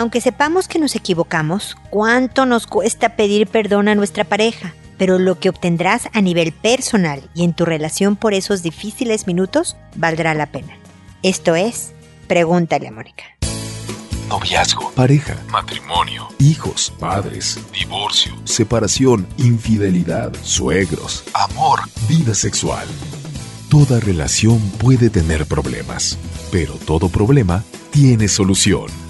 Aunque sepamos que nos equivocamos, ¿cuánto nos cuesta pedir perdón a nuestra pareja? Pero lo que obtendrás a nivel personal y en tu relación por esos difíciles minutos valdrá la pena. Esto es, pregúntale a Mónica. Noviazgo, pareja, matrimonio, hijos, padres, divorcio, separación, infidelidad, suegros, amor, vida sexual. Toda relación puede tener problemas, pero todo problema tiene solución.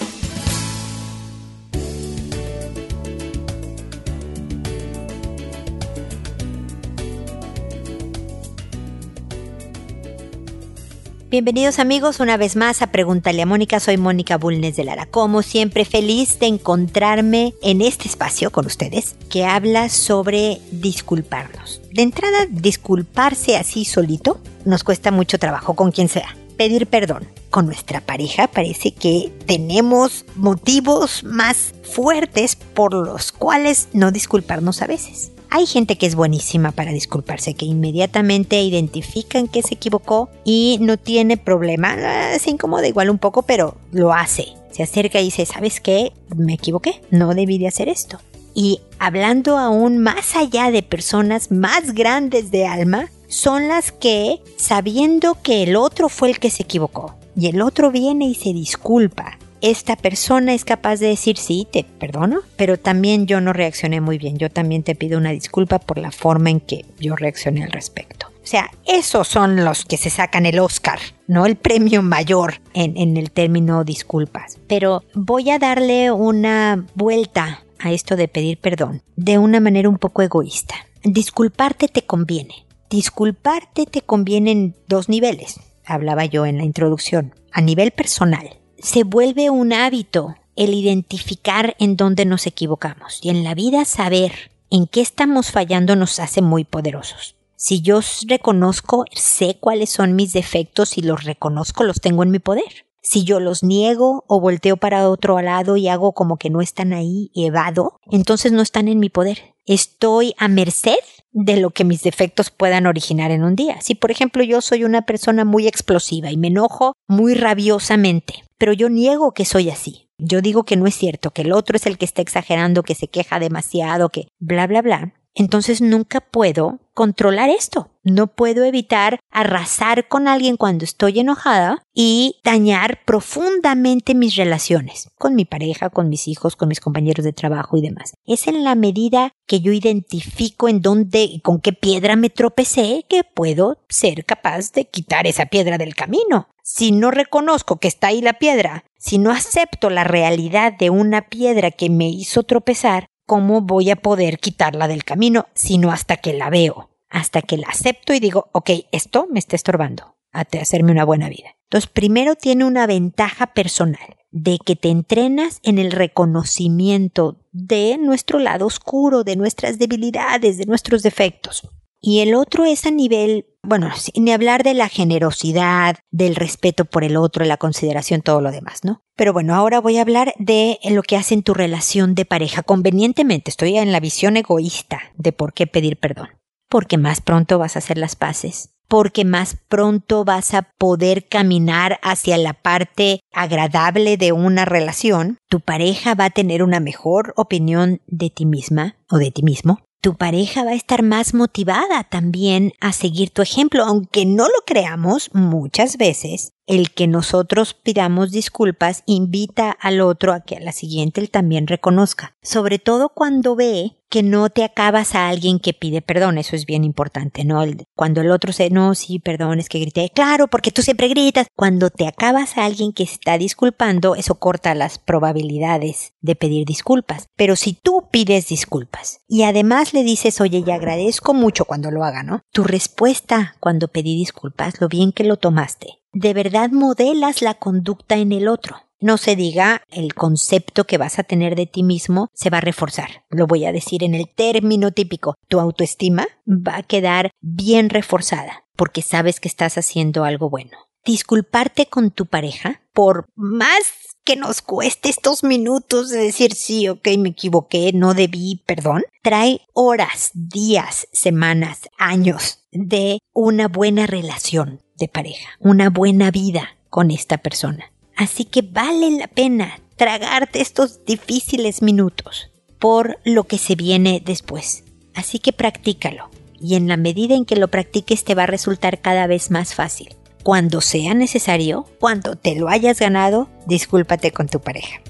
Bienvenidos amigos una vez más a Pregúntale a Mónica, soy Mónica Bulnes de Lara. Como siempre feliz de encontrarme en este espacio con ustedes que habla sobre disculparnos. De entrada, disculparse así solito nos cuesta mucho trabajo con quien sea. Pedir perdón con nuestra pareja parece que tenemos motivos más fuertes por los cuales no disculparnos a veces. Hay gente que es buenísima para disculparse, que inmediatamente identifican que se equivocó y no tiene problema. Ah, se incomoda igual un poco, pero lo hace. Se acerca y dice, ¿sabes qué? Me equivoqué, no debí de hacer esto. Y hablando aún más allá de personas más grandes de alma, son las que, sabiendo que el otro fue el que se equivocó, y el otro viene y se disculpa, esta persona es capaz de decir sí, te perdono, pero también yo no reaccioné muy bien. Yo también te pido una disculpa por la forma en que yo reaccioné al respecto. O sea, esos son los que se sacan el Oscar, no el premio mayor en, el término disculpas. Pero voy a darle una vuelta a esto de pedir perdón de una manera un poco egoísta. Disculparte te conviene. Disculparte te conviene en dos niveles. Hablaba yo en la introducción. A nivel personal se vuelve un hábito el identificar en dónde nos equivocamos y en la vida saber en qué estamos fallando nos hace muy poderosos. Si yo reconozco, sé cuáles son mis defectos y los reconozco, los tengo en mi poder. Si yo los niego o volteo para otro lado y hago como que no están ahí, evado, entonces no están en mi poder. Estoy a merced de lo que mis defectos puedan originar en un día. Si por ejemplo yo soy una persona muy explosiva y me enojo muy rabiosamente, pero yo niego que soy así. Yo digo que no es cierto, que el otro es el que está exagerando, que se queja demasiado, que bla, bla, bla. Entonces nunca puedo controlar esto. No puedo evitar arrasar con alguien cuando estoy enojada y dañar profundamente mis relaciones con mi pareja, con mis hijos, con mis compañeros de trabajo y demás. Es en la medida que yo identifico en dónde y con qué piedra me tropecé que puedo ser capaz de quitar esa piedra del camino. Si no reconozco que está ahí la piedra, si no acepto la realidad de una piedra que me hizo tropezar, ¿cómo voy a poder quitarla del camino? Sino hasta que la veo hasta que la acepto y digo, ok, esto me está estorbando a hacerme una buena vida. Entonces, primero tiene una ventaja personal de que te entrenas en el reconocimiento de nuestro lado oscuro, de nuestras debilidades, de nuestros defectos. Y el otro es a nivel, bueno, ni hablar de la generosidad, del respeto por el otro, la consideración, todo lo demás, ¿no? Pero bueno, ahora voy a hablar de lo que hace en tu relación de pareja. Convenientemente, estoy en la visión egoísta de por qué pedir perdón porque más pronto vas a hacer las paces, porque más pronto vas a poder caminar hacia la parte agradable de una relación, tu pareja va a tener una mejor opinión de ti misma o de ti mismo, tu pareja va a estar más motivada también a seguir tu ejemplo, aunque no lo creamos muchas veces. El que nosotros pidamos disculpas invita al otro a que a la siguiente él también reconozca, sobre todo cuando ve que no te acabas a alguien que pide perdón, eso es bien importante, ¿no? cuando el otro se, no, sí, perdón, es que grité, claro, porque tú siempre gritas. Cuando te acabas a alguien que está disculpando, eso corta las probabilidades de pedir disculpas. Pero si tú pides disculpas y además le dices, oye, ya agradezco mucho cuando lo haga, ¿no? Tu respuesta cuando pedí disculpas, lo bien que lo tomaste, de verdad modelas la conducta en el otro. No se diga el concepto que vas a tener de ti mismo se va a reforzar. Lo voy a decir en el término típico. Tu autoestima va a quedar bien reforzada porque sabes que estás haciendo algo bueno. Disculparte con tu pareja por más que nos cueste estos minutos de decir sí, ok, me equivoqué, no debí, perdón, trae horas, días, semanas, años de una buena relación de pareja, una buena vida con esta persona. Así que vale la pena tragarte estos difíciles minutos por lo que se viene después. Así que practícalo y en la medida en que lo practiques te va a resultar cada vez más fácil. Cuando sea necesario, cuando te lo hayas ganado, discúlpate con tu pareja.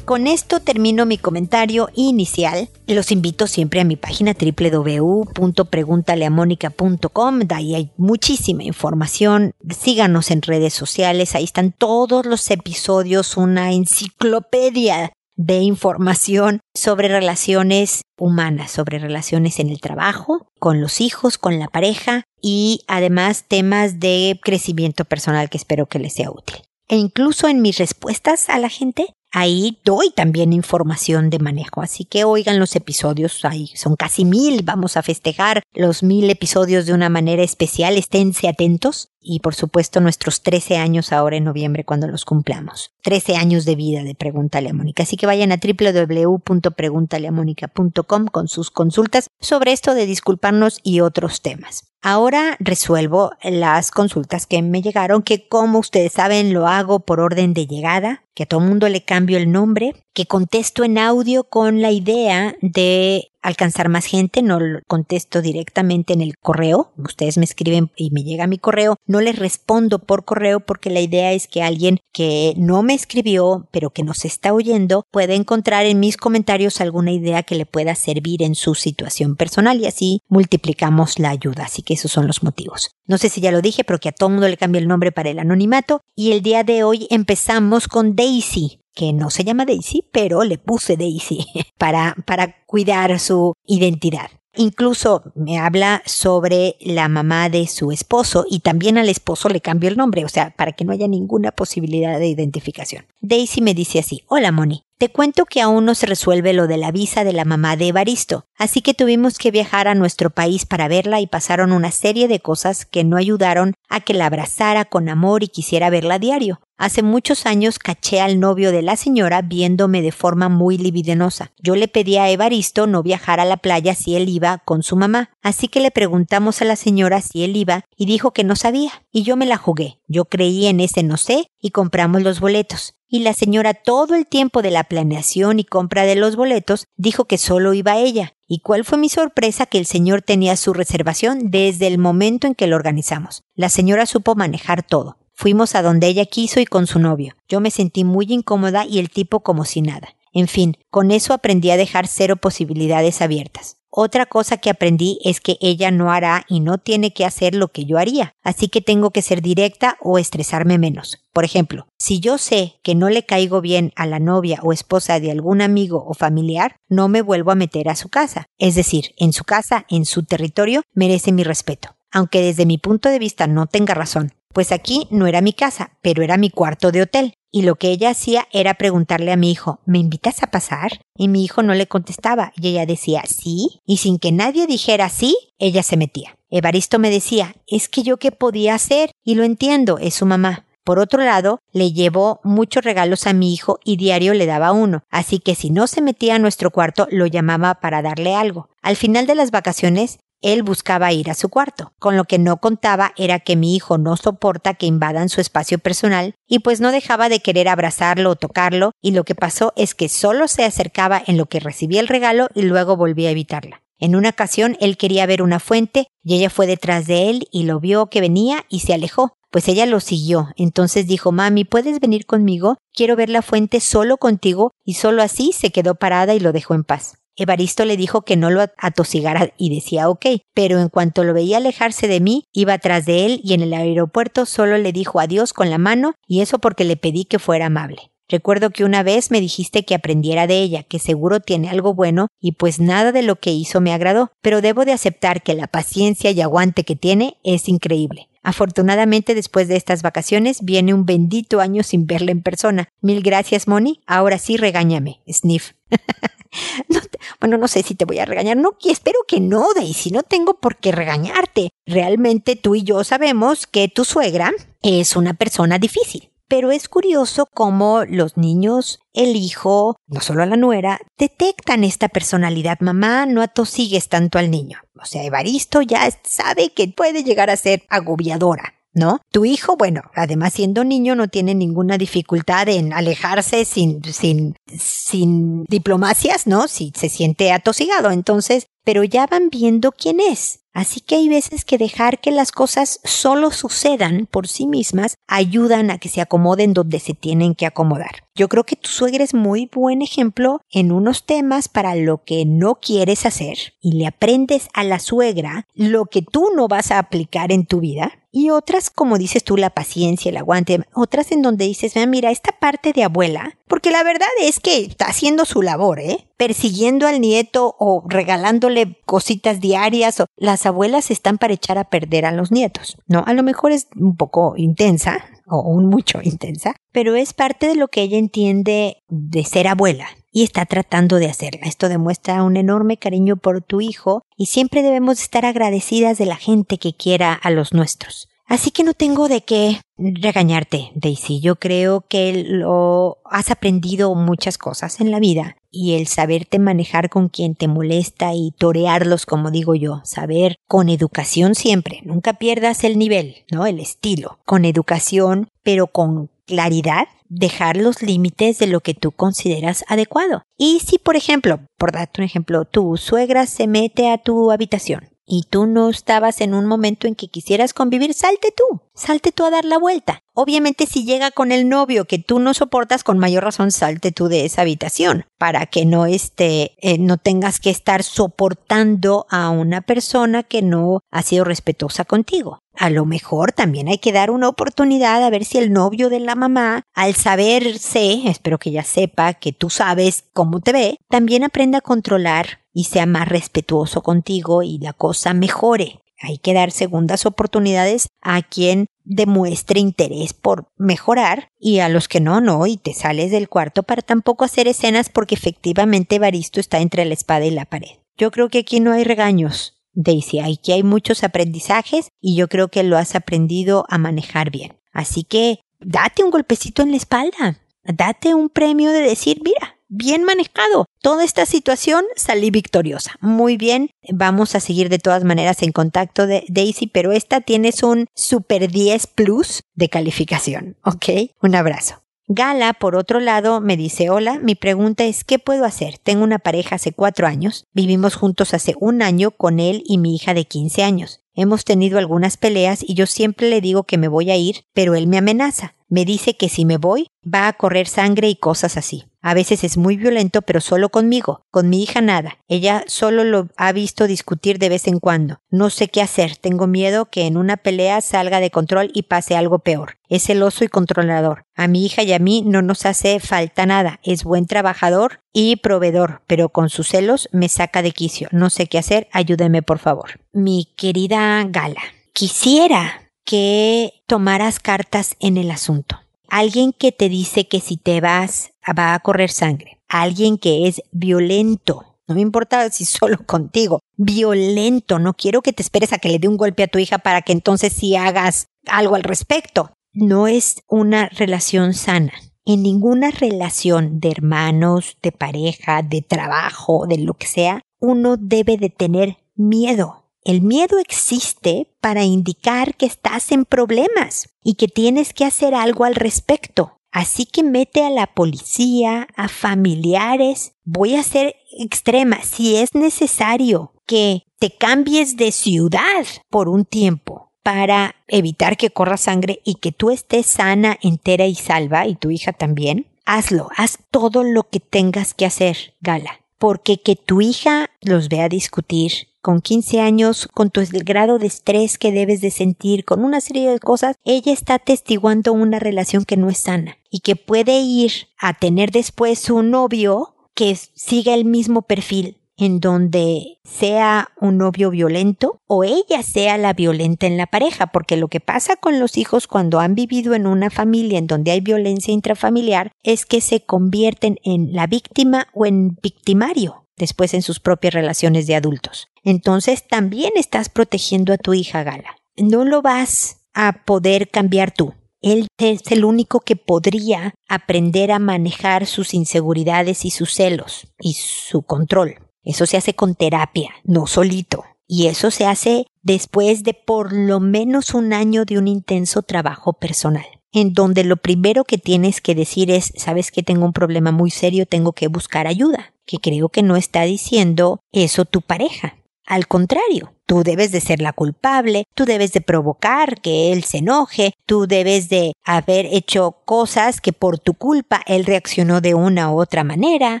Con esto termino mi comentario inicial. Los invito siempre a mi página www.preguntaleamónica.com. De ahí hay muchísima información. Síganos en redes sociales. Ahí están todos los episodios, una enciclopedia de información sobre relaciones humanas, sobre relaciones en el trabajo, con los hijos, con la pareja y además temas de crecimiento personal que espero que les sea útil. E incluso en mis respuestas a la gente Ahí doy también información de manejo, así que oigan los episodios, ahí son casi mil, vamos a festejar los mil episodios de una manera especial, esténse atentos y por supuesto nuestros 13 años ahora en noviembre cuando los cumplamos. 13 años de vida de Pregúntale a Mónica. Así que vayan a www.preguntaleamónica.com con sus consultas sobre esto de disculparnos y otros temas. Ahora resuelvo las consultas que me llegaron, que como ustedes saben lo hago por orden de llegada, que a todo mundo le cambio el nombre, que contesto en audio con la idea de alcanzar más gente, no contesto directamente en el correo, ustedes me escriben y me llega mi correo, no les respondo por correo porque la idea es que alguien que no me escribió pero que nos está oyendo pueda encontrar en mis comentarios alguna idea que le pueda servir en su situación personal y así multiplicamos la ayuda, así que esos son los motivos. No sé si ya lo dije, pero que a todo mundo le cambie el nombre para el anonimato. Y el día de hoy empezamos con Daisy que no se llama Daisy, pero le puse Daisy para, para cuidar su identidad. Incluso me habla sobre la mamá de su esposo y también al esposo le cambio el nombre, o sea, para que no haya ninguna posibilidad de identificación. Daisy me dice así, hola Moni, te cuento que aún no se resuelve lo de la visa de la mamá de Evaristo, así que tuvimos que viajar a nuestro país para verla y pasaron una serie de cosas que no ayudaron a que la abrazara con amor y quisiera verla a diario. Hace muchos años caché al novio de la señora viéndome de forma muy libidinosa. Yo le pedí a Evaristo no viajar a la playa si él iba con su mamá, así que le preguntamos a la señora si él iba y dijo que no sabía, y yo me la jugué. Yo creí en ese no sé y compramos los boletos. Y la señora todo el tiempo de la planeación y compra de los boletos dijo que solo iba ella. ¿Y cuál fue mi sorpresa que el señor tenía su reservación desde el momento en que lo organizamos? La señora supo manejar todo. Fuimos a donde ella quiso y con su novio. Yo me sentí muy incómoda y el tipo como si nada. En fin, con eso aprendí a dejar cero posibilidades abiertas. Otra cosa que aprendí es que ella no hará y no tiene que hacer lo que yo haría, así que tengo que ser directa o estresarme menos. Por ejemplo, si yo sé que no le caigo bien a la novia o esposa de algún amigo o familiar, no me vuelvo a meter a su casa. Es decir, en su casa, en su territorio, merece mi respeto. Aunque desde mi punto de vista no tenga razón, pues aquí no era mi casa, pero era mi cuarto de hotel. Y lo que ella hacía era preguntarle a mi hijo, ¿me invitas a pasar? Y mi hijo no le contestaba, y ella decía, sí, y sin que nadie dijera sí, ella se metía. Evaristo me decía, es que yo qué podía hacer, y lo entiendo, es su mamá. Por otro lado, le llevó muchos regalos a mi hijo y diario le daba uno, así que si no se metía a nuestro cuarto lo llamaba para darle algo. Al final de las vacaciones él buscaba ir a su cuarto. Con lo que no contaba era que mi hijo no soporta que invadan su espacio personal y pues no dejaba de querer abrazarlo o tocarlo y lo que pasó es que solo se acercaba en lo que recibía el regalo y luego volvía a evitarla. En una ocasión él quería ver una fuente y ella fue detrás de él y lo vio que venía y se alejó. Pues ella lo siguió. Entonces dijo, mami, ¿puedes venir conmigo? Quiero ver la fuente solo contigo y solo así se quedó parada y lo dejó en paz. Evaristo le dijo que no lo atosigara y decía ok, pero en cuanto lo veía alejarse de mí, iba atrás de él y en el aeropuerto solo le dijo adiós con la mano y eso porque le pedí que fuera amable. Recuerdo que una vez me dijiste que aprendiera de ella, que seguro tiene algo bueno, y pues nada de lo que hizo me agradó, pero debo de aceptar que la paciencia y aguante que tiene es increíble. Afortunadamente después de estas vacaciones viene un bendito año sin verla en persona. Mil gracias, Moni. Ahora sí regáñame. Sniff. bueno, no sé si te voy a regañar, no, espero que no, Daisy, no tengo por qué regañarte. Realmente tú y yo sabemos que tu suegra es una persona difícil. Pero es curioso cómo los niños, el hijo, no solo la nuera, detectan esta personalidad. Mamá, no atosigues tanto al niño. O sea, Evaristo ya sabe que puede llegar a ser agobiadora. ¿No? Tu hijo, bueno, además siendo niño no tiene ninguna dificultad en alejarse sin, sin, sin diplomacias, ¿no? Si se siente atosigado. Entonces, pero ya van viendo quién es. Así que hay veces que dejar que las cosas solo sucedan por sí mismas ayudan a que se acomoden donde se tienen que acomodar. Yo creo que tu suegra es muy buen ejemplo en unos temas para lo que no quieres hacer y le aprendes a la suegra lo que tú no vas a aplicar en tu vida y otras, como dices tú, la paciencia, el aguante, otras en donde dices, mira, esta parte de abuela, porque la verdad es que está haciendo su labor, ¿eh? Persiguiendo al nieto o regalándole cositas diarias o las abuelas están para echar a perder a los nietos, ¿no? A lo mejor es un poco intensa, o un mucho intensa, pero es parte de lo que ella entiende de ser abuela y está tratando de hacerla. Esto demuestra un enorme cariño por tu hijo y siempre debemos estar agradecidas de la gente que quiera a los nuestros. Así que no tengo de qué regañarte, Daisy. Yo creo que lo has aprendido muchas cosas en la vida y el saberte manejar con quien te molesta y torearlos, como digo yo, saber con educación siempre, nunca pierdas el nivel, ¿no? El estilo, con educación, pero con claridad, dejar los límites de lo que tú consideras adecuado. Y si, por ejemplo, por darte un ejemplo, tu suegra se mete a tu habitación y tú no estabas en un momento en que quisieras convivir, salte tú, salte tú a dar la vuelta. Obviamente si llega con el novio que tú no soportas, con mayor razón salte tú de esa habitación para que no esté, eh, no tengas que estar soportando a una persona que no ha sido respetuosa contigo. A lo mejor también hay que dar una oportunidad a ver si el novio de la mamá, al saberse, espero que ya sepa que tú sabes cómo te ve, también aprenda a controlar y sea más respetuoso contigo y la cosa mejore. Hay que dar segundas oportunidades a quien demuestre interés por mejorar y a los que no, no, y te sales del cuarto para tampoco hacer escenas porque efectivamente Baristo está entre la espada y la pared. Yo creo que aquí no hay regaños, Daisy, aquí hay muchos aprendizajes y yo creo que lo has aprendido a manejar bien. Así que date un golpecito en la espalda, date un premio de decir, mira, bien manejado. Toda esta situación salí victoriosa. Muy bien, vamos a seguir de todas maneras en contacto de Daisy, pero esta tienes un super 10 plus de calificación, ¿ok? Un abrazo. Gala, por otro lado, me dice, hola, mi pregunta es, ¿qué puedo hacer? Tengo una pareja hace cuatro años, vivimos juntos hace un año con él y mi hija de 15 años. Hemos tenido algunas peleas y yo siempre le digo que me voy a ir, pero él me amenaza. Me dice que si me voy, va a correr sangre y cosas así. A veces es muy violento, pero solo conmigo. Con mi hija nada. Ella solo lo ha visto discutir de vez en cuando. No sé qué hacer. Tengo miedo que en una pelea salga de control y pase algo peor. Es celoso y controlador. A mi hija y a mí no nos hace falta nada. Es buen trabajador y proveedor, pero con sus celos me saca de quicio. No sé qué hacer. Ayúdeme, por favor. Mi querida Gala, quisiera que tomaras cartas en el asunto. Alguien que te dice que si te vas va a correr sangre. Alguien que es violento. No me importa si solo contigo. Violento. No quiero que te esperes a que le dé un golpe a tu hija para que entonces sí hagas algo al respecto. No es una relación sana. En ninguna relación de hermanos, de pareja, de trabajo, de lo que sea, uno debe de tener miedo. El miedo existe para indicar que estás en problemas y que tienes que hacer algo al respecto. Así que mete a la policía, a familiares. Voy a ser extrema. Si es necesario que te cambies de ciudad por un tiempo para evitar que corra sangre y que tú estés sana, entera y salva, y tu hija también, hazlo. Haz todo lo que tengas que hacer, Gala. Porque que tu hija los vea discutir, con 15 años, con tu, grado de estrés que debes de sentir, con una serie de cosas, ella está atestiguando una relación que no es sana y que puede ir a tener después un novio que siga el mismo perfil en donde sea un novio violento o ella sea la violenta en la pareja, porque lo que pasa con los hijos cuando han vivido en una familia en donde hay violencia intrafamiliar es que se convierten en la víctima o en victimario después en sus propias relaciones de adultos. Entonces también estás protegiendo a tu hija Gala. No lo vas a poder cambiar tú. Él es el único que podría aprender a manejar sus inseguridades y sus celos y su control. Eso se hace con terapia, no solito. Y eso se hace después de por lo menos un año de un intenso trabajo personal, en donde lo primero que tienes que decir es, sabes que tengo un problema muy serio, tengo que buscar ayuda, que creo que no está diciendo eso tu pareja. Al contrario, tú debes de ser la culpable, tú debes de provocar que él se enoje, tú debes de haber hecho cosas que por tu culpa él reaccionó de una u otra manera,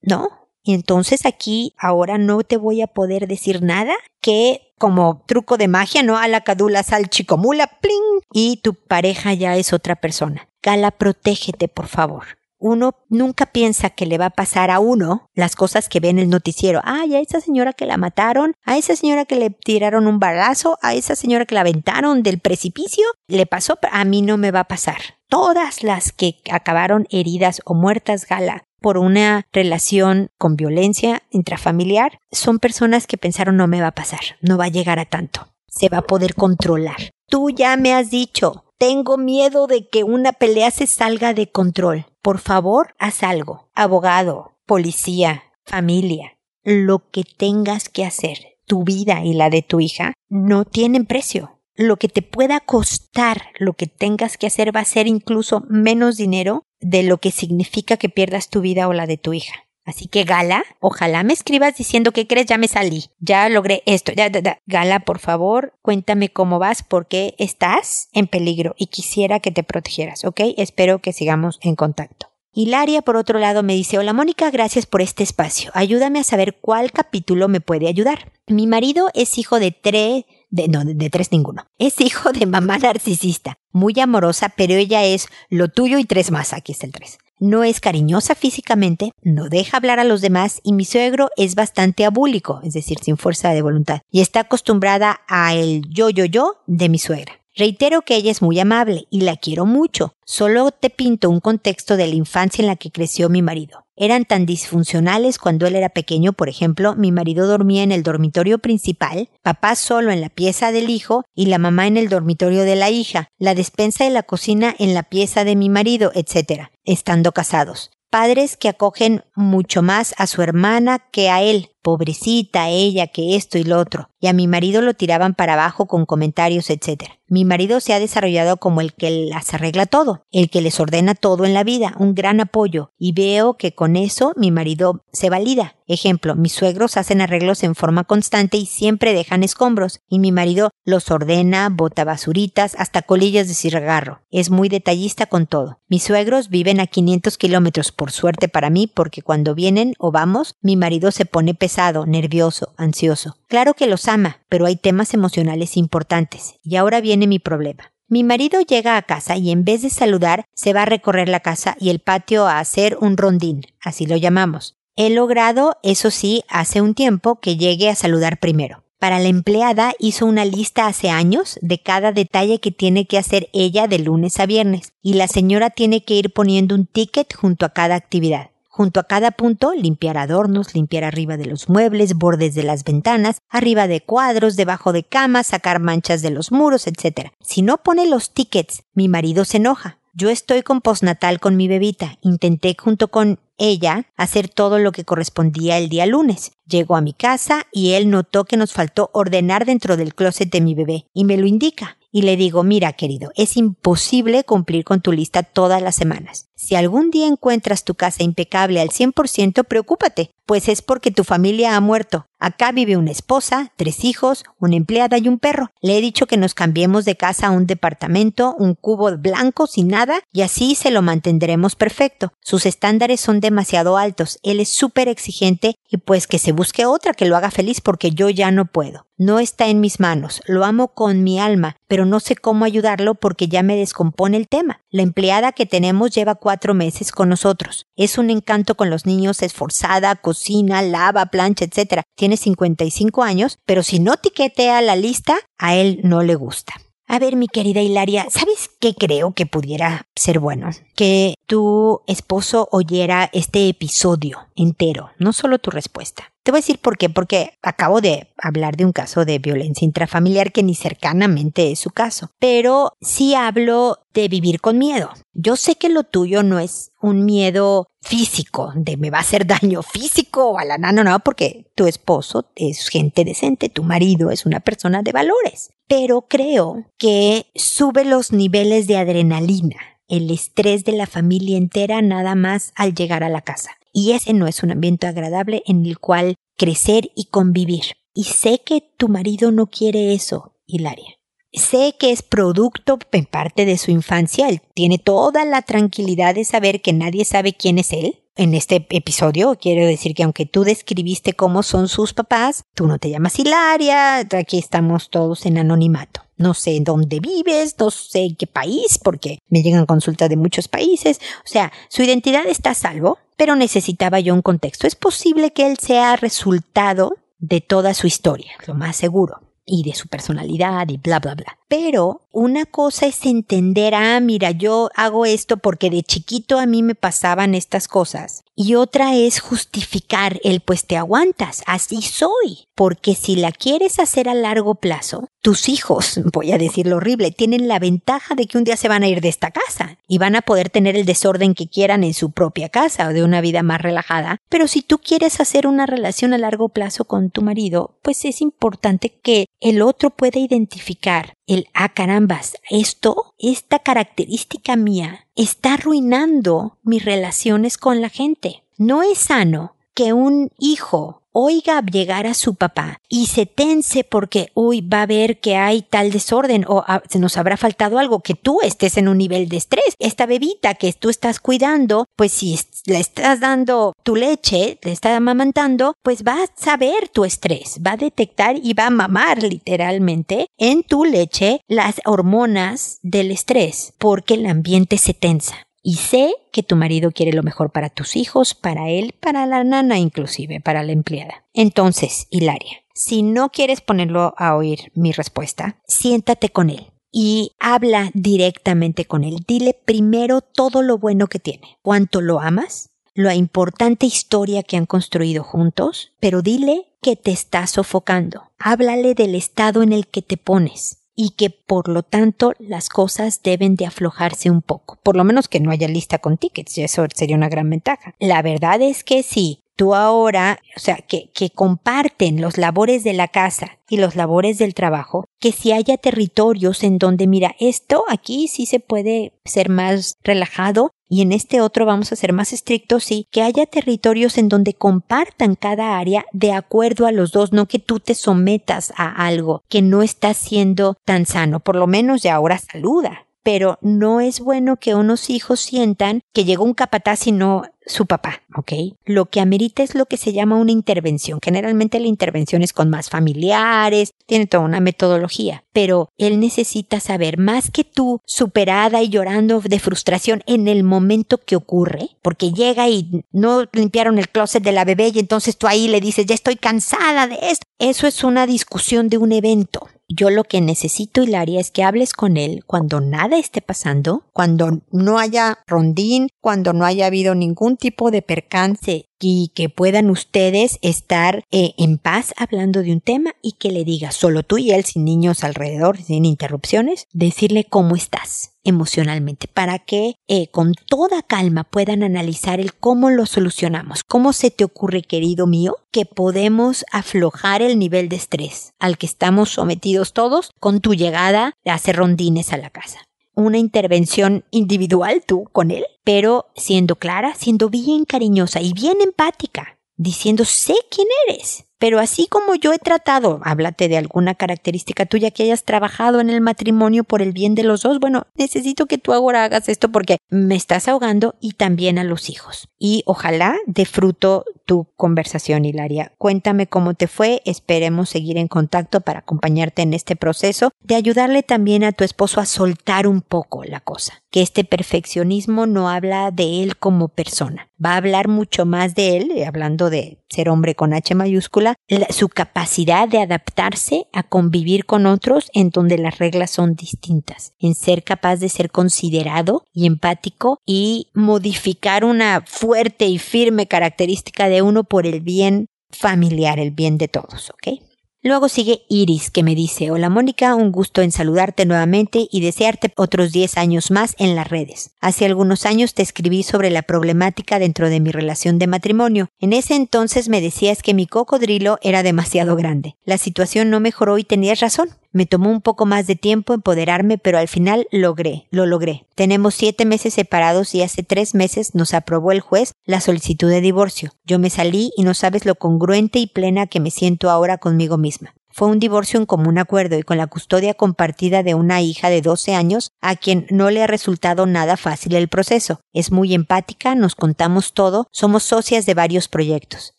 ¿no? Entonces aquí ahora no te voy a poder decir nada que como truco de magia, ¿no? A la cadula sal chicomula, pling, y tu pareja ya es otra persona. Gala, protégete, por favor. Uno nunca piensa que le va a pasar a uno las cosas que ve en el noticiero. Ay, a esa señora que la mataron, a esa señora que le tiraron un balazo, a esa señora que la aventaron del precipicio, le pasó, a mí no me va a pasar. Todas las que acabaron heridas o muertas, Gala, por una relación con violencia intrafamiliar, son personas que pensaron no me va a pasar, no va a llegar a tanto, se va a poder controlar. Tú ya me has dicho, tengo miedo de que una pelea se salga de control. Por favor, haz algo. Abogado, policía, familia, lo que tengas que hacer, tu vida y la de tu hija, no tienen precio lo que te pueda costar lo que tengas que hacer va a ser incluso menos dinero de lo que significa que pierdas tu vida o la de tu hija. Así que Gala, ojalá me escribas diciendo que crees, ya me salí, ya logré esto, ya, Gala, por favor, cuéntame cómo vas, porque estás en peligro y quisiera que te protegieras, ¿ok? Espero que sigamos en contacto. Hilaria, por otro lado, me dice, hola Mónica, gracias por este espacio. Ayúdame a saber cuál capítulo me puede ayudar. Mi marido es hijo de tres, de, no, de tres ninguno. Es hijo de mamá narcisista, muy amorosa, pero ella es lo tuyo y tres más. Aquí está el tres. No es cariñosa físicamente, no deja hablar a los demás y mi suegro es bastante abúlico, es decir, sin fuerza de voluntad, y está acostumbrada a el yo yo yo de mi suegra. Reitero que ella es muy amable y la quiero mucho. Solo te pinto un contexto de la infancia en la que creció mi marido. Eran tan disfuncionales cuando él era pequeño, por ejemplo, mi marido dormía en el dormitorio principal, papá solo en la pieza del hijo y la mamá en el dormitorio de la hija, la despensa de la cocina en la pieza de mi marido, etc., estando casados padres que acogen mucho más a su hermana que a él, pobrecita ella, que esto y lo otro, y a mi marido lo tiraban para abajo con comentarios, etc. Mi marido se ha desarrollado como el que las arregla todo, el que les ordena todo en la vida, un gran apoyo, y veo que con eso mi marido se valida. Ejemplo, mis suegros hacen arreglos en forma constante y siempre dejan escombros, y mi marido los ordena, bota basuritas, hasta colillas de cigarro. Es muy detallista con todo. Mis suegros viven a 500 kilómetros, por suerte para mí, porque cuando vienen o vamos, mi marido se pone pesado, nervioso, ansioso. Claro que los ama, pero hay temas emocionales importantes. Y ahora viene mi problema. Mi marido llega a casa y en vez de saludar se va a recorrer la casa y el patio a hacer un rondín, así lo llamamos. He logrado, eso sí, hace un tiempo que llegue a saludar primero. Para la empleada hizo una lista hace años de cada detalle que tiene que hacer ella de lunes a viernes y la señora tiene que ir poniendo un ticket junto a cada actividad. Junto a cada punto, limpiar adornos, limpiar arriba de los muebles, bordes de las ventanas, arriba de cuadros, debajo de camas, sacar manchas de los muros, etc. Si no pone los tickets, mi marido se enoja. Yo estoy con postnatal con mi bebita. Intenté junto con ella hacer todo lo que correspondía el día lunes. Llegó a mi casa y él notó que nos faltó ordenar dentro del closet de mi bebé y me lo indica y le digo, mira querido, es imposible cumplir con tu lista todas las semanas. Si algún día encuentras tu casa impecable al 100%, preocúpate, pues es porque tu familia ha muerto. Acá vive una esposa, tres hijos, una empleada y un perro. Le he dicho que nos cambiemos de casa a un departamento, un cubo blanco sin nada, y así se lo mantendremos perfecto. Sus estándares son demasiado altos, él es súper exigente y pues que se busque otra que lo haga feliz porque yo ya no puedo. No está en mis manos, lo amo con mi alma, pero no sé cómo ayudarlo porque ya me descompone el tema. La empleada que tenemos lleva cuatro meses con nosotros. Es un encanto con los niños, esforzada, cocina, lava, plancha, etc. Tiene 55 años, pero si no tiquetea la lista, a él no le gusta. A ver, mi querida Hilaria, ¿sabes qué creo que pudiera ser bueno? Que tu esposo oyera este episodio entero, no solo tu respuesta. Te voy a decir por qué, porque acabo de hablar de un caso de violencia intrafamiliar que ni cercanamente es su caso, pero sí hablo de vivir con miedo. Yo sé que lo tuyo no es un miedo físico, de me va a hacer daño físico o a la nana, no, porque tu esposo es gente decente, tu marido es una persona de valores. Pero creo que sube los niveles de adrenalina, el estrés de la familia entera nada más al llegar a la casa. Y ese no es un ambiente agradable en el cual crecer y convivir. Y sé que tu marido no quiere eso, Hilaria. Sé que es producto en parte de su infancia. Él tiene toda la tranquilidad de saber que nadie sabe quién es él. En este episodio quiero decir que aunque tú describiste cómo son sus papás, tú no te llamas Hilaria, aquí estamos todos en anonimato. No sé dónde vives, no sé en qué país, porque me llegan consultas de muchos países. O sea, su identidad está a salvo, pero necesitaba yo un contexto. Es posible que él sea resultado de toda su historia, lo más seguro y de su personalidad y bla, bla, bla. Pero una cosa es entender, ah, mira, yo hago esto porque de chiquito a mí me pasaban estas cosas. Y otra es justificar el pues te aguantas, así soy. Porque si la quieres hacer a largo plazo, tus hijos, voy a decir lo horrible, tienen la ventaja de que un día se van a ir de esta casa y van a poder tener el desorden que quieran en su propia casa o de una vida más relajada. Pero si tú quieres hacer una relación a largo plazo con tu marido, pues es importante que el otro pueda identificar el, ah carambas, esto, esta característica mía está arruinando mis relaciones con la gente. No es sano que un hijo oiga llegar a su papá y se tense porque, uy, va a ver que hay tal desorden o ah, se nos habrá faltado algo, que tú estés en un nivel de estrés. Esta bebita que tú estás cuidando, pues si le estás dando tu leche, le estás amamantando, pues va a saber tu estrés, va a detectar y va a mamar literalmente en tu leche las hormonas del estrés porque el ambiente se tensa. Y sé que tu marido quiere lo mejor para tus hijos, para él, para la nana inclusive, para la empleada. Entonces, Hilaria, si no quieres ponerlo a oír mi respuesta, siéntate con él y habla directamente con él. Dile primero todo lo bueno que tiene, cuánto lo amas, la importante historia que han construido juntos, pero dile que te está sofocando. Háblale del estado en el que te pones y que por lo tanto las cosas deben de aflojarse un poco. Por lo menos que no haya lista con tickets y eso sería una gran ventaja. La verdad es que sí, tú ahora, o sea, que, que comparten los labores de la casa y los labores del trabajo, que si haya territorios en donde, mira, esto aquí sí se puede ser más relajado y en este otro vamos a ser más estrictos y que haya territorios en donde compartan cada área de acuerdo a los dos, no que tú te sometas a algo que no está siendo tan sano, por lo menos de ahora saluda. Pero no es bueno que unos hijos sientan que llegó un capataz y no su papá, ¿ok? Lo que amerita es lo que se llama una intervención. Generalmente la intervención es con más familiares, tiene toda una metodología, pero él necesita saber más que tú, superada y llorando de frustración en el momento que ocurre, porque llega y no limpiaron el closet de la bebé y entonces tú ahí le dices, ya estoy cansada de esto. Eso es una discusión de un evento. Yo lo que necesito, Hilaria, es que hables con él cuando nada esté pasando, cuando no haya rondín, cuando no haya habido ningún tipo de percance y que puedan ustedes estar eh, en paz hablando de un tema y que le diga solo tú y él sin niños alrededor, sin interrupciones, decirle cómo estás emocionalmente para que eh, con toda calma puedan analizar el cómo lo solucionamos. ¿Cómo se te ocurre, querido mío, que podemos aflojar el nivel de estrés al que estamos sometidos todos con tu llegada de hacer rondines a la casa? Una intervención individual tú con él, pero siendo clara, siendo bien cariñosa y bien empática, diciendo sé quién eres. Pero así como yo he tratado, háblate de alguna característica tuya que hayas trabajado en el matrimonio por el bien de los dos, bueno, necesito que tú ahora hagas esto porque me estás ahogando y también a los hijos. Y ojalá de fruto tu conversación, Hilaria. Cuéntame cómo te fue, esperemos seguir en contacto para acompañarte en este proceso de ayudarle también a tu esposo a soltar un poco la cosa. Que este perfeccionismo no habla de él como persona, va a hablar mucho más de él, hablando de ser hombre con H mayúscula, su capacidad de adaptarse a convivir con otros en donde las reglas son distintas, en ser capaz de ser considerado y empático y modificar una fuerte y firme característica de uno por el bien familiar, el bien de todos, ¿ok? Luego sigue Iris, que me dice, hola Mónica, un gusto en saludarte nuevamente y desearte otros 10 años más en las redes. Hace algunos años te escribí sobre la problemática dentro de mi relación de matrimonio. En ese entonces me decías que mi cocodrilo era demasiado grande. La situación no mejoró y tenías razón. Me tomó un poco más de tiempo empoderarme, pero al final logré, lo logré. Tenemos siete meses separados y hace tres meses nos aprobó el juez la solicitud de divorcio. Yo me salí y no sabes lo congruente y plena que me siento ahora conmigo misma. Fue un divorcio en común acuerdo y con la custodia compartida de una hija de 12 años a quien no le ha resultado nada fácil el proceso. Es muy empática, nos contamos todo, somos socias de varios proyectos.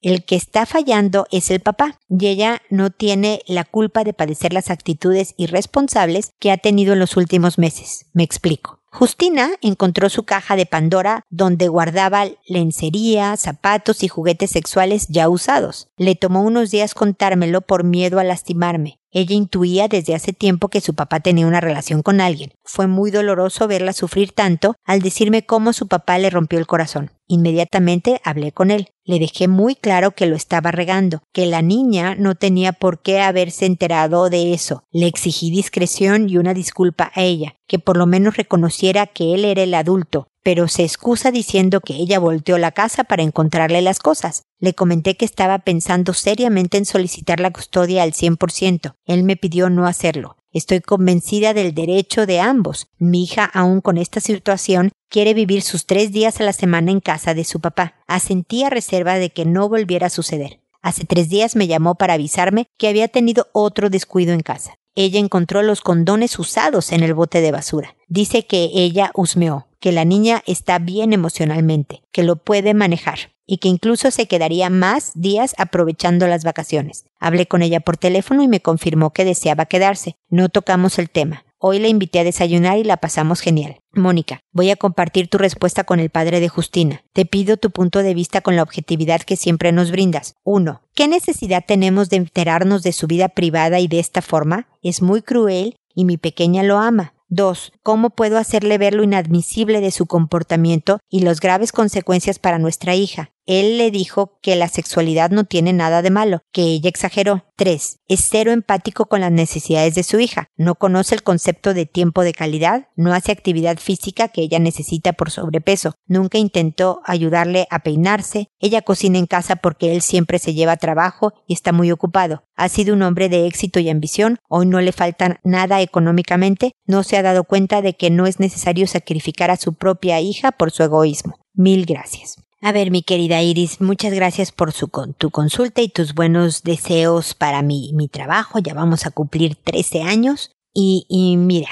El que está fallando es el papá y ella no tiene la culpa de padecer las actitudes irresponsables que ha tenido en los últimos meses. Me explico. Justina encontró su caja de Pandora donde guardaba lencería, zapatos y juguetes sexuales ya usados. Le tomó unos días contármelo por miedo a lastimarme. Ella intuía desde hace tiempo que su papá tenía una relación con alguien. Fue muy doloroso verla sufrir tanto al decirme cómo su papá le rompió el corazón. Inmediatamente hablé con él. Le dejé muy claro que lo estaba regando, que la niña no tenía por qué haberse enterado de eso. Le exigí discreción y una disculpa a ella, que por lo menos reconociera que él era el adulto, pero se excusa diciendo que ella volteó la casa para encontrarle las cosas. Le comenté que estaba pensando seriamente en solicitar la custodia al 100%. Él me pidió no hacerlo. Estoy convencida del derecho de ambos. Mi hija, aún con esta situación, quiere vivir sus tres días a la semana en casa de su papá. Asentía reserva de que no volviera a suceder. Hace tres días me llamó para avisarme que había tenido otro descuido en casa. Ella encontró los condones usados en el bote de basura. Dice que ella husmeó que la niña está bien emocionalmente, que lo puede manejar y que incluso se quedaría más días aprovechando las vacaciones. Hablé con ella por teléfono y me confirmó que deseaba quedarse. No tocamos el tema. Hoy la invité a desayunar y la pasamos genial. Mónica, voy a compartir tu respuesta con el padre de Justina. Te pido tu punto de vista con la objetividad que siempre nos brindas. 1. ¿Qué necesidad tenemos de enterarnos de su vida privada y de esta forma? Es muy cruel y mi pequeña lo ama. 2. ¿Cómo puedo hacerle ver lo inadmisible de su comportamiento y las graves consecuencias para nuestra hija? Él le dijo que la sexualidad no tiene nada de malo, que ella exageró. 3. Es cero empático con las necesidades de su hija. No conoce el concepto de tiempo de calidad. No hace actividad física que ella necesita por sobrepeso. Nunca intentó ayudarle a peinarse. Ella cocina en casa porque él siempre se lleva trabajo y está muy ocupado. Ha sido un hombre de éxito y ambición. Hoy no le falta nada económicamente. No se ha dado cuenta de que no es necesario sacrificar a su propia hija por su egoísmo. Mil gracias. A ver, mi querida Iris, muchas gracias por su, tu consulta y tus buenos deseos para mi, mi trabajo. Ya vamos a cumplir 13 años. Y mira,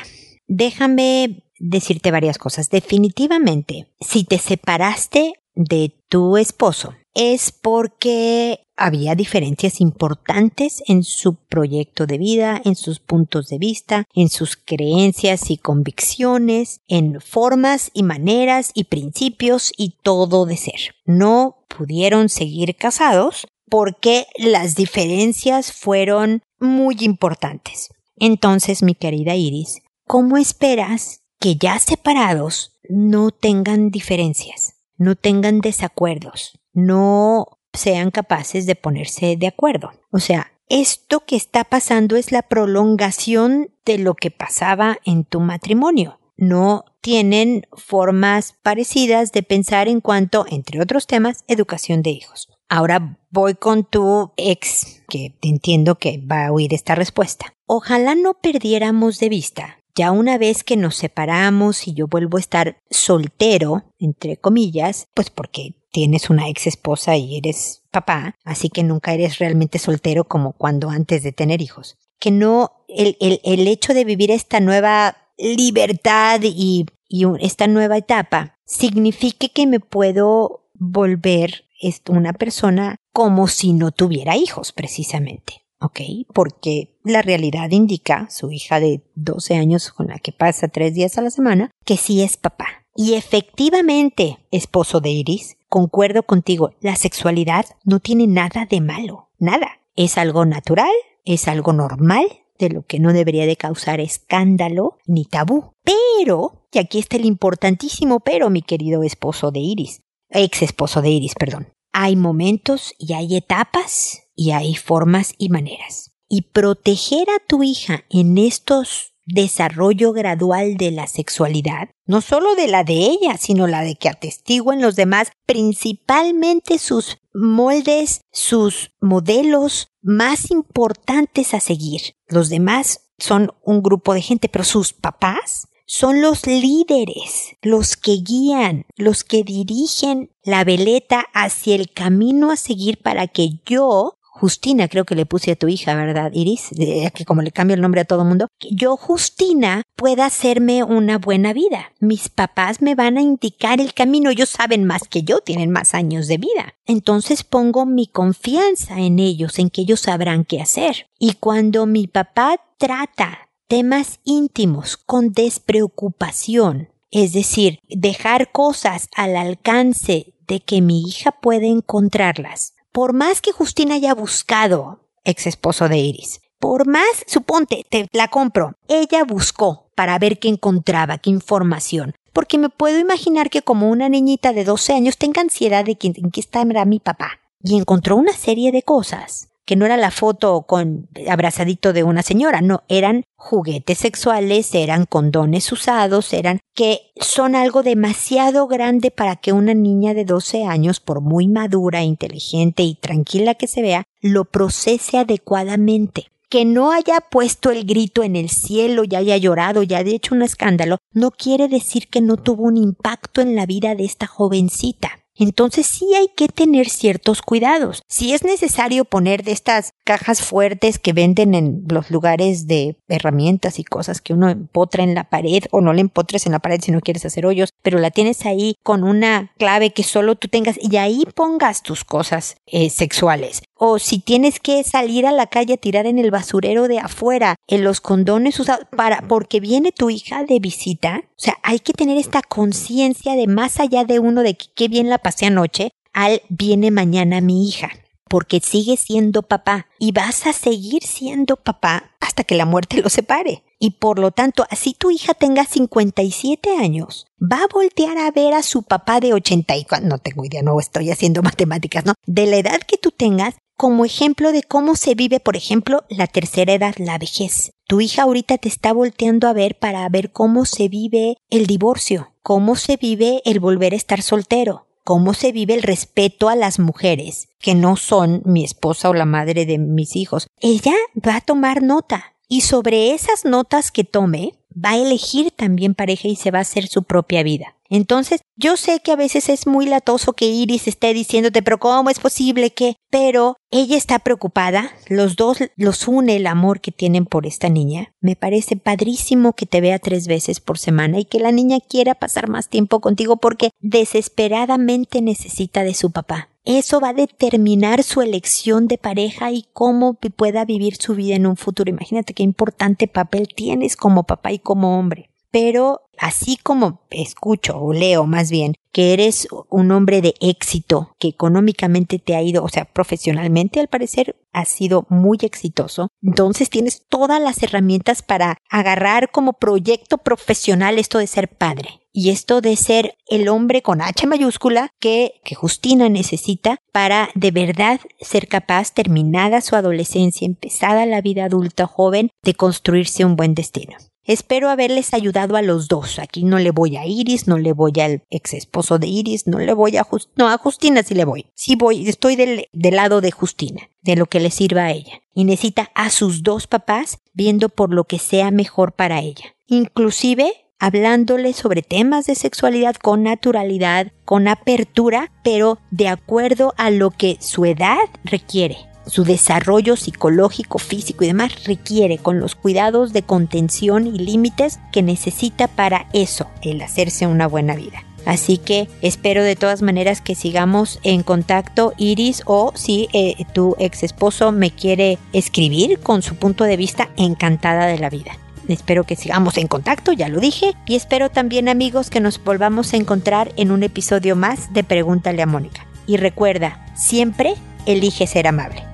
déjame decirte varias cosas. Definitivamente, si te separaste de tu esposo, es porque había diferencias importantes en su proyecto de vida, en sus puntos de vista, en sus creencias y convicciones, en formas y maneras y principios y todo de ser. No pudieron seguir casados porque las diferencias fueron muy importantes. Entonces, mi querida Iris, ¿cómo esperas que ya separados no tengan diferencias, no tengan desacuerdos, no sean capaces de ponerse de acuerdo. O sea, esto que está pasando es la prolongación de lo que pasaba en tu matrimonio. No tienen formas parecidas de pensar en cuanto, entre otros temas, educación de hijos. Ahora voy con tu ex, que entiendo que va a oír esta respuesta. Ojalá no perdiéramos de vista, ya una vez que nos separamos y yo vuelvo a estar soltero, entre comillas, pues porque tienes una ex esposa y eres papá, así que nunca eres realmente soltero como cuando antes de tener hijos. Que no, el, el, el hecho de vivir esta nueva libertad y, y esta nueva etapa signifique que me puedo volver una persona como si no tuviera hijos, precisamente. ¿ok? Porque la realidad indica, su hija de 12 años con la que pasa tres días a la semana, que sí es papá. Y efectivamente, esposo de Iris, concuerdo contigo, la sexualidad no tiene nada de malo, nada. Es algo natural, es algo normal, de lo que no debería de causar escándalo ni tabú. Pero, y aquí está el importantísimo pero, mi querido esposo de Iris, ex esposo de Iris, perdón. Hay momentos y hay etapas y hay formas y maneras. Y proteger a tu hija en estos desarrollo gradual de la sexualidad, no solo de la de ella, sino la de que atestiguen los demás, principalmente sus moldes, sus modelos más importantes a seguir. Los demás son un grupo de gente, pero sus papás son los líderes, los que guían, los que dirigen la veleta hacia el camino a seguir para que yo Justina, creo que le puse a tu hija, ¿verdad, Iris? que como le cambio el nombre a todo mundo, que yo, Justina, pueda hacerme una buena vida. Mis papás me van a indicar el camino, ellos saben más que yo, tienen más años de vida. Entonces pongo mi confianza en ellos, en que ellos sabrán qué hacer. Y cuando mi papá trata temas íntimos con despreocupación, es decir, dejar cosas al alcance de que mi hija puede encontrarlas, por más que Justina haya buscado ex esposo de Iris, por más, suponte, te la compro, ella buscó para ver qué encontraba, qué información. Porque me puedo imaginar que como una niñita de 12 años tenga ansiedad de que, en qué está mi papá. Y encontró una serie de cosas que no era la foto con abrazadito de una señora, no, eran juguetes sexuales, eran condones usados, eran que son algo demasiado grande para que una niña de 12 años, por muy madura, inteligente y tranquila que se vea, lo procese adecuadamente. Que no haya puesto el grito en el cielo y haya llorado y haya hecho un escándalo, no quiere decir que no tuvo un impacto en la vida de esta jovencita. Entonces sí hay que tener ciertos cuidados. Si es necesario poner de estas cajas fuertes que venden en los lugares de herramientas y cosas que uno empotra en la pared o no le empotres en la pared si no quieres hacer hoyos, pero la tienes ahí con una clave que solo tú tengas y ahí pongas tus cosas eh, sexuales o si tienes que salir a la calle a tirar en el basurero de afuera, en los condones usados para porque viene tu hija de visita. O sea, hay que tener esta conciencia de más allá de uno de que qué bien la pasé anoche, al viene mañana mi hija porque sigue siendo papá y vas a seguir siendo papá hasta que la muerte lo separe. Y por lo tanto, así tu hija tenga 57 años, va a voltear a ver a su papá de 84, no tengo idea, no estoy haciendo matemáticas, ¿no? De la edad que tú tengas como ejemplo de cómo se vive, por ejemplo, la tercera edad, la vejez. Tu hija ahorita te está volteando a ver para ver cómo se vive el divorcio, cómo se vive el volver a estar soltero, cómo se vive el respeto a las mujeres, que no son mi esposa o la madre de mis hijos. Ella va a tomar nota y sobre esas notas que tome, va a elegir también pareja y se va a hacer su propia vida. Entonces, yo sé que a veces es muy latoso que Iris esté diciéndote, pero ¿cómo es posible que? Pero ella está preocupada, los dos los une el amor que tienen por esta niña. Me parece padrísimo que te vea tres veces por semana y que la niña quiera pasar más tiempo contigo porque desesperadamente necesita de su papá. Eso va a determinar su elección de pareja y cómo pueda vivir su vida en un futuro. Imagínate qué importante papel tienes como papá y como hombre pero así como escucho o leo más bien que eres un hombre de éxito, que económicamente te ha ido, o sea, profesionalmente al parecer has sido muy exitoso, entonces tienes todas las herramientas para agarrar como proyecto profesional esto de ser padre y esto de ser el hombre con H mayúscula que, que Justina necesita para de verdad ser capaz, terminada su adolescencia, empezada la vida adulta joven, de construirse un buen destino. Espero haberles ayudado a los dos. Aquí no le voy a Iris, no le voy al ex esposo de Iris, no le voy a no a Justina sí le voy. Sí voy, estoy del, del lado de Justina, de lo que le sirva a ella. Y necesita a sus dos papás viendo por lo que sea mejor para ella. Inclusive hablándole sobre temas de sexualidad con naturalidad, con apertura, pero de acuerdo a lo que su edad requiere su desarrollo psicológico, físico y demás requiere con los cuidados de contención y límites que necesita para eso, el hacerse una buena vida. Así que espero de todas maneras que sigamos en contacto, Iris, o si eh, tu ex esposo me quiere escribir con su punto de vista, encantada de la vida. Espero que sigamos en contacto, ya lo dije, y espero también amigos que nos volvamos a encontrar en un episodio más de Pregúntale a Mónica. Y recuerda, siempre elige ser amable.